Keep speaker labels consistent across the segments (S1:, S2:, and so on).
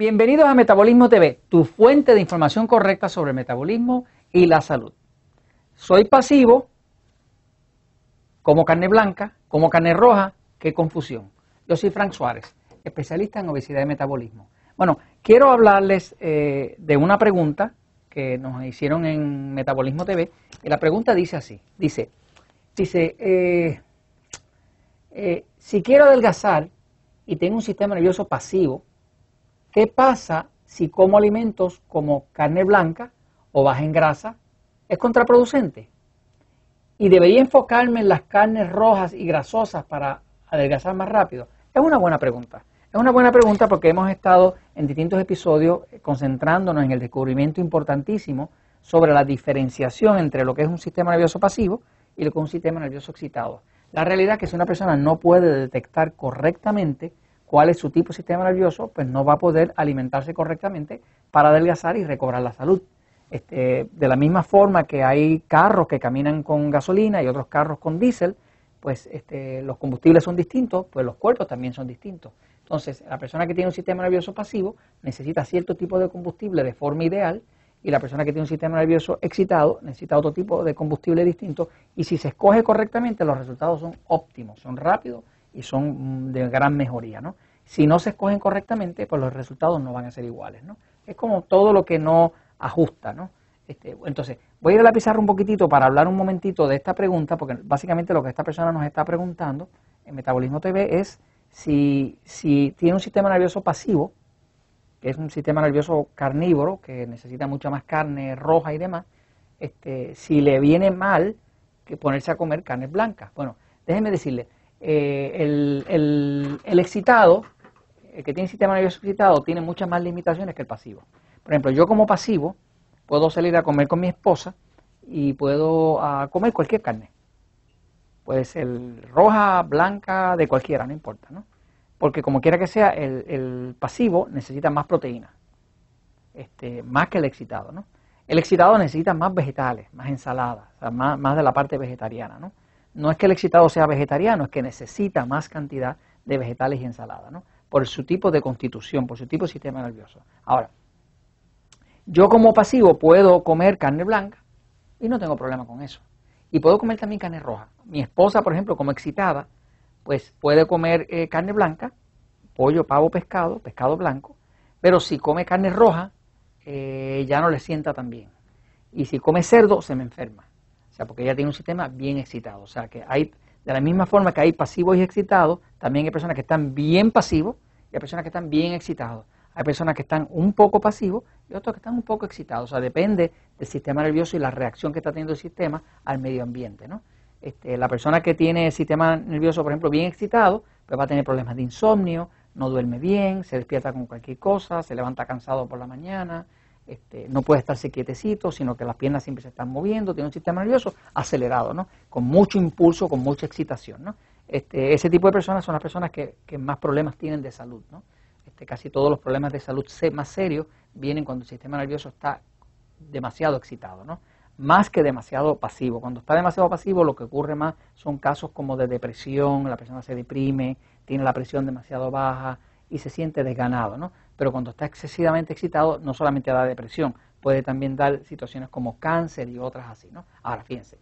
S1: Bienvenidos a Metabolismo TV, tu fuente de información correcta sobre el metabolismo y la salud. Soy pasivo, como carne blanca, como carne roja, qué confusión. Yo soy Frank Suárez, especialista en obesidad y metabolismo. Bueno, quiero hablarles eh, de una pregunta que nos hicieron en Metabolismo TV. Y la pregunta dice así, dice, dice, eh, eh, si quiero adelgazar y tengo un sistema nervioso pasivo, ¿qué pasa si como alimentos como carne blanca o baja en grasa? ¿Es contraproducente? ¿Y debería enfocarme en las carnes rojas y grasosas para adelgazar más rápido? Es una buena pregunta. Es una buena pregunta porque hemos estado en distintos episodios concentrándonos en el descubrimiento importantísimo sobre la diferenciación entre lo que es un sistema nervioso pasivo y lo que es un sistema nervioso excitado. La realidad es que si una persona no puede detectar correctamente cuál es su tipo de sistema nervioso, pues no va a poder alimentarse correctamente para adelgazar y recobrar la salud. Este, de la misma forma que hay carros que caminan con gasolina y otros carros con diésel, pues este, los combustibles son distintos, pues los cuerpos también son distintos. Entonces, la persona que tiene un sistema nervioso pasivo necesita cierto tipo de combustible de forma ideal y la persona que tiene un sistema nervioso excitado necesita otro tipo de combustible distinto y si se escoge correctamente los resultados son óptimos, son rápidos y son mm, de gran mejoría, ¿no? Si no se escogen correctamente, pues los resultados no van a ser iguales, ¿no? Es como todo lo que no ajusta, ¿no? Este, entonces, voy a ir a la pizarra un poquitito para hablar un momentito de esta pregunta, porque básicamente lo que esta persona nos está preguntando en Metabolismo TV es si, si tiene un sistema nervioso pasivo, que es un sistema nervioso carnívoro, que necesita mucha más carne roja y demás, este, si le viene mal que ponerse a comer carne blanca. Bueno, déjeme decirle, eh, el, el, excitado, el que tiene sistema nervioso excitado, tiene muchas más limitaciones que el pasivo. Por ejemplo, yo como pasivo puedo salir a comer con mi esposa y puedo ah, comer cualquier carne. Puede ser roja, blanca, de cualquiera, no importa, ¿no? porque como quiera que sea, el, pasivo necesita más proteína, este, más que el excitado, ¿no? El excitado necesita más vegetales, más ensaladas, más, de la parte vegetariana, ¿no? No es que el excitado sea vegetariano, es que necesita más cantidad de vegetales y ensaladas, ¿no? Por su tipo de constitución, por su tipo de sistema nervioso. Ahora, yo como pasivo puedo comer carne blanca y no tengo problema con eso. Y puedo comer también carne roja. Mi esposa, por ejemplo, como excitada, pues puede comer eh, carne blanca, pollo, pavo, pescado, pescado blanco, pero si come carne roja, eh, ya no le sienta tan bien. Y si come cerdo, se me enferma. O sea, porque ella tiene un sistema bien excitado. O sea, que hay, de la misma forma que hay pasivos y excitados, también hay personas que están bien pasivos y hay personas que están bien excitados. Hay personas que están un poco pasivos y otros que están un poco excitados. O sea, depende del sistema nervioso y la reacción que está teniendo el sistema al medio ambiente, ¿no? Este, la persona que tiene el sistema nervioso, por ejemplo, bien excitado, pues va a tener problemas de insomnio, no duerme bien, se despierta con cualquier cosa, se levanta cansado por la mañana, este, no puede estarse quietecito, sino que las piernas siempre se están moviendo, tiene un sistema nervioso acelerado, ¿no? con mucho impulso, con mucha excitación. ¿no? Este, ese tipo de personas son las personas que, más problemas tienen de salud. ¿no? Este, casi todos los problemas de salud más serios vienen cuando el sistema nervioso está demasiado excitado. ¿no? más que demasiado pasivo. Cuando está demasiado pasivo, lo que ocurre más son casos como de depresión, la persona se deprime, tiene la presión demasiado baja y se siente desganado, ¿no? Pero cuando está excesivamente excitado, no solamente da depresión, puede también dar situaciones como cáncer y otras así, ¿no? Ahora, fíjense,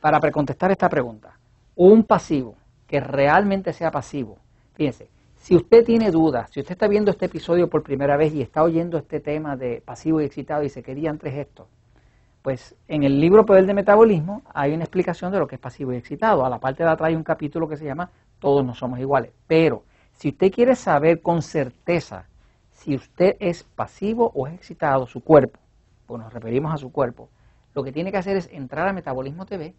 S1: para precontestar esta pregunta, un pasivo que realmente sea pasivo, fíjense, si usted tiene dudas, si usted está viendo este episodio por primera vez y está oyendo este tema de pasivo y excitado y se querían tres esto, pues en el libro Poder de Metabolismo hay una explicación de lo que es pasivo y excitado. A la parte de atrás hay un capítulo que se llama Todos no somos iguales. Pero si usted quiere saber con certeza si usted es pasivo o es excitado, su cuerpo, pues nos referimos a su cuerpo, lo que tiene que hacer es entrar a Metabolismo TV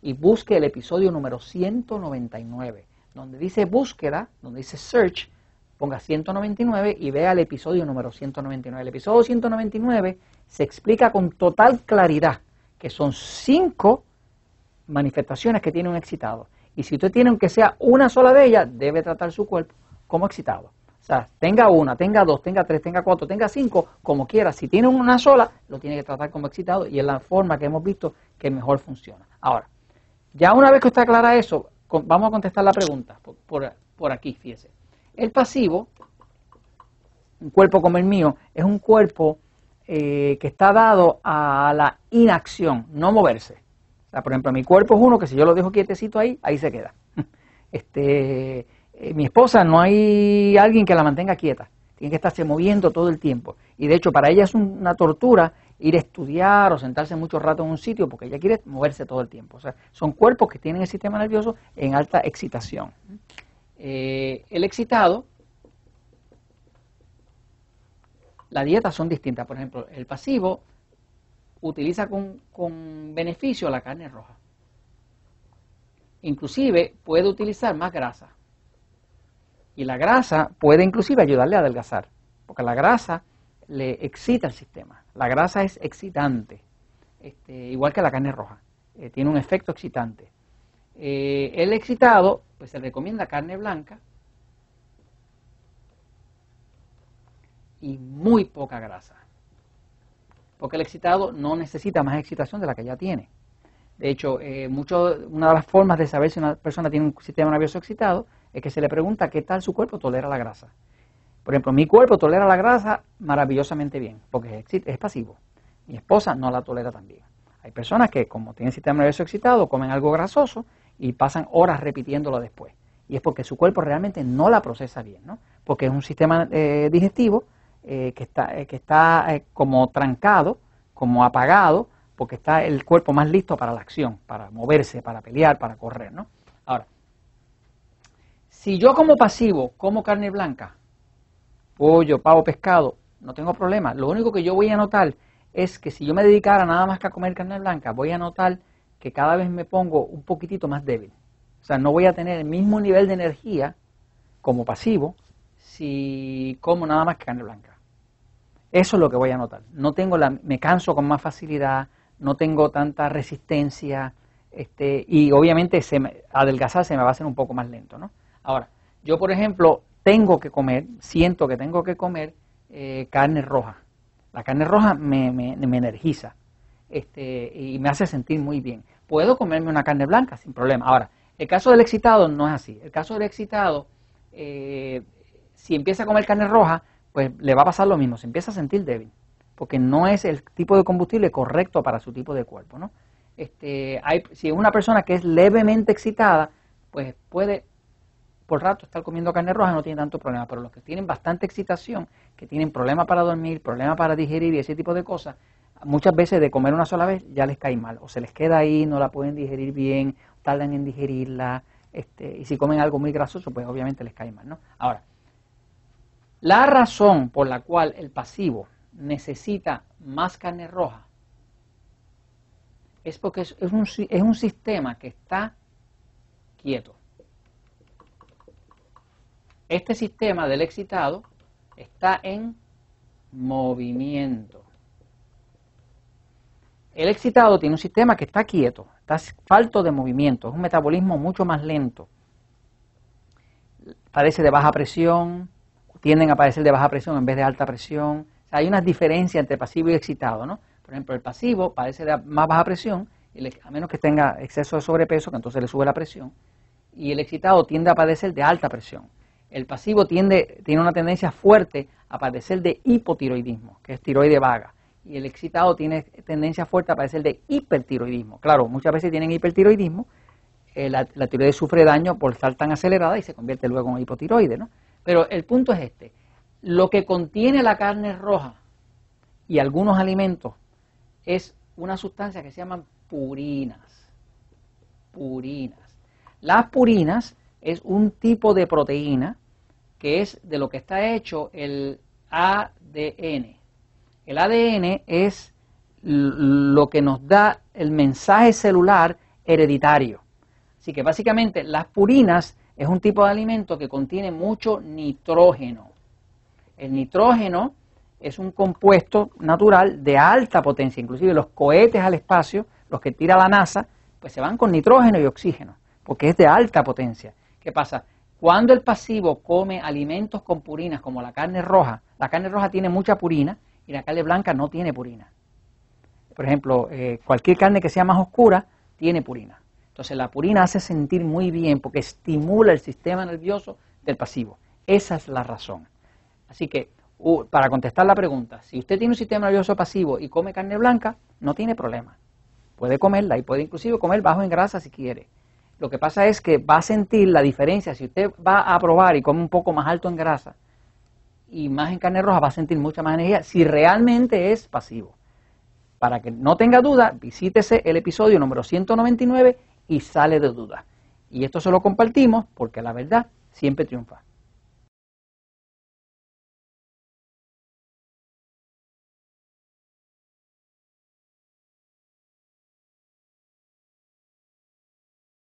S1: y busque el episodio número 199, donde dice búsqueda, donde dice search, ponga 199 y vea el episodio número 199. El episodio 199 se explica con total claridad que son cinco manifestaciones que tiene un excitado. Y si usted tiene aunque sea una sola de ellas, debe tratar su cuerpo como excitado. O sea, tenga una, tenga dos, tenga tres, tenga cuatro, tenga cinco, como quiera. Si tiene una sola, lo tiene que tratar como excitado y es la forma que hemos visto que mejor funciona. Ahora, ya una vez que está clara eso, vamos a contestar la pregunta por, por aquí, fíjese. El pasivo un cuerpo como el mío, es un cuerpo eh, que está dado a la inacción, no moverse. O sea, por ejemplo, mi cuerpo es uno que si yo lo dejo quietecito ahí, ahí se queda. Este, eh, mi esposa no hay alguien que la mantenga quieta, tiene que estarse moviendo todo el tiempo. Y de hecho, para ella es una tortura ir a estudiar o sentarse mucho rato en un sitio porque ella quiere moverse todo el tiempo. O sea, son cuerpos que tienen el sistema nervioso en alta excitación. Eh, el excitado, las dietas son distintas. Por ejemplo, el pasivo utiliza con, con beneficio la carne roja. Inclusive puede utilizar más grasa. Y la grasa puede inclusive ayudarle a adelgazar, porque la grasa le excita el sistema. La grasa es excitante, este, igual que la carne roja. Eh, tiene un efecto excitante. Eh, el excitado, pues se recomienda carne blanca y muy poca grasa. Porque el excitado no necesita más excitación de la que ya tiene. De hecho, eh, mucho, una de las formas de saber si una persona tiene un sistema nervioso excitado es que se le pregunta qué tal su cuerpo tolera la grasa. Por ejemplo, mi cuerpo tolera la grasa maravillosamente bien, porque es, pasivo. Mi esposa no la tolera tan bien. Hay personas que, como tienen sistema nervioso excitado, comen algo grasoso y pasan horas repitiéndolo después. Y es porque su cuerpo realmente no la procesa bien, ¿no? Porque es un sistema eh, digestivo eh, que está, eh, que está como trancado, como apagado, porque está el cuerpo más listo para la acción, para moverse, para pelear, para correr, ¿no? Si yo como pasivo como carne blanca, pollo, pavo, pescado, no tengo problema. Lo único que yo voy a notar es que si yo me dedicara nada más que a comer carne blanca, voy a notar que cada vez me pongo un poquitito más débil. O sea, no voy a tener el mismo nivel de energía como pasivo si como nada más que carne blanca. Eso es lo que voy a notar. No tengo la, me canso con más facilidad, no tengo tanta resistencia, este, y obviamente se me, adelgazar se me va a hacer un poco más lento, ¿no? Ahora, yo por ejemplo, tengo que comer, siento que tengo que comer eh, carne roja. La carne roja me, energiza este, y me hace sentir muy bien. Puedo comerme una carne blanca sin problema. Ahora, el caso del excitado no es así. El caso del excitado, eh, si empieza a comer carne roja, pues le va a pasar lo mismo, se empieza a sentir débil, porque no es el tipo de combustible correcto para su tipo de cuerpo. ¿no? Este, hay, si es una persona que es levemente excitada, pues puede por rato estar comiendo carne roja no tiene tanto problema, pero los que tienen bastante excitación, que tienen problemas para dormir, problemas para digerir y ese tipo de cosas, muchas veces de comer una sola vez ya les cae mal, o se les queda ahí, no la pueden digerir bien, tardan en digerirla, este, y si comen algo muy grasoso, pues obviamente les cae mal, ¿no? Ahora, la razón por la cual el pasivo necesita más carne roja es porque es un, es un sistema que está quieto. Este sistema del excitado está en movimiento. El excitado tiene un sistema que está quieto, está falto de movimiento, es un metabolismo mucho más lento. Padece de baja presión, tienden a padecer de baja presión en vez de alta presión. hay una diferencia entre pasivo y excitado, ¿no? Por ejemplo, el pasivo padece de más baja presión, a menos que tenga exceso de sobrepeso, que entonces le sube la presión, y el excitado tiende a padecer de alta presión el pasivo tiene una tendencia fuerte a padecer de hipotiroidismo, que es tiroide vaga, y el excitado tiene tendencia fuerte a padecer de hipertiroidismo. Claro, muchas veces tienen hipertiroidismo, eh, la, tiroides sufre daño por estar tan acelerada y se convierte luego en hipotiroide, ¿no? Pero el punto es este, lo que contiene la carne roja y algunos alimentos es una sustancia que se llaman purinas. Purinas. Las purinas es un tipo de proteína que es de lo que está hecho el ADN. El ADN es lo que nos da el mensaje celular hereditario. Así que básicamente las purinas es un tipo de alimento que contiene mucho nitrógeno. El nitrógeno es un compuesto natural de alta potencia, inclusive los cohetes al espacio, los que tira la NASA, pues se van con nitrógeno y oxígeno, porque es de alta potencia. ¿Qué pasa? Cuando el pasivo come alimentos con purinas como la carne roja, la carne roja tiene mucha purina y la carne blanca no tiene purina. Por ejemplo, eh, cualquier carne que sea más oscura tiene purina. Entonces la purina hace sentir muy bien porque estimula el sistema nervioso del pasivo. Esa es la razón. Así que para contestar la pregunta, si usted tiene un sistema nervioso pasivo y come carne blanca, no tiene problema. Puede comerla y puede inclusive comer bajo en grasa si quiere. Lo que pasa es que va a sentir la diferencia. Si usted va a probar y come un poco más alto en grasa y más en carne roja, va a sentir mucha más energía si realmente es pasivo. Para que no tenga duda, visítese el episodio número 199 y sale de duda. Y esto se lo compartimos porque la verdad siempre triunfa.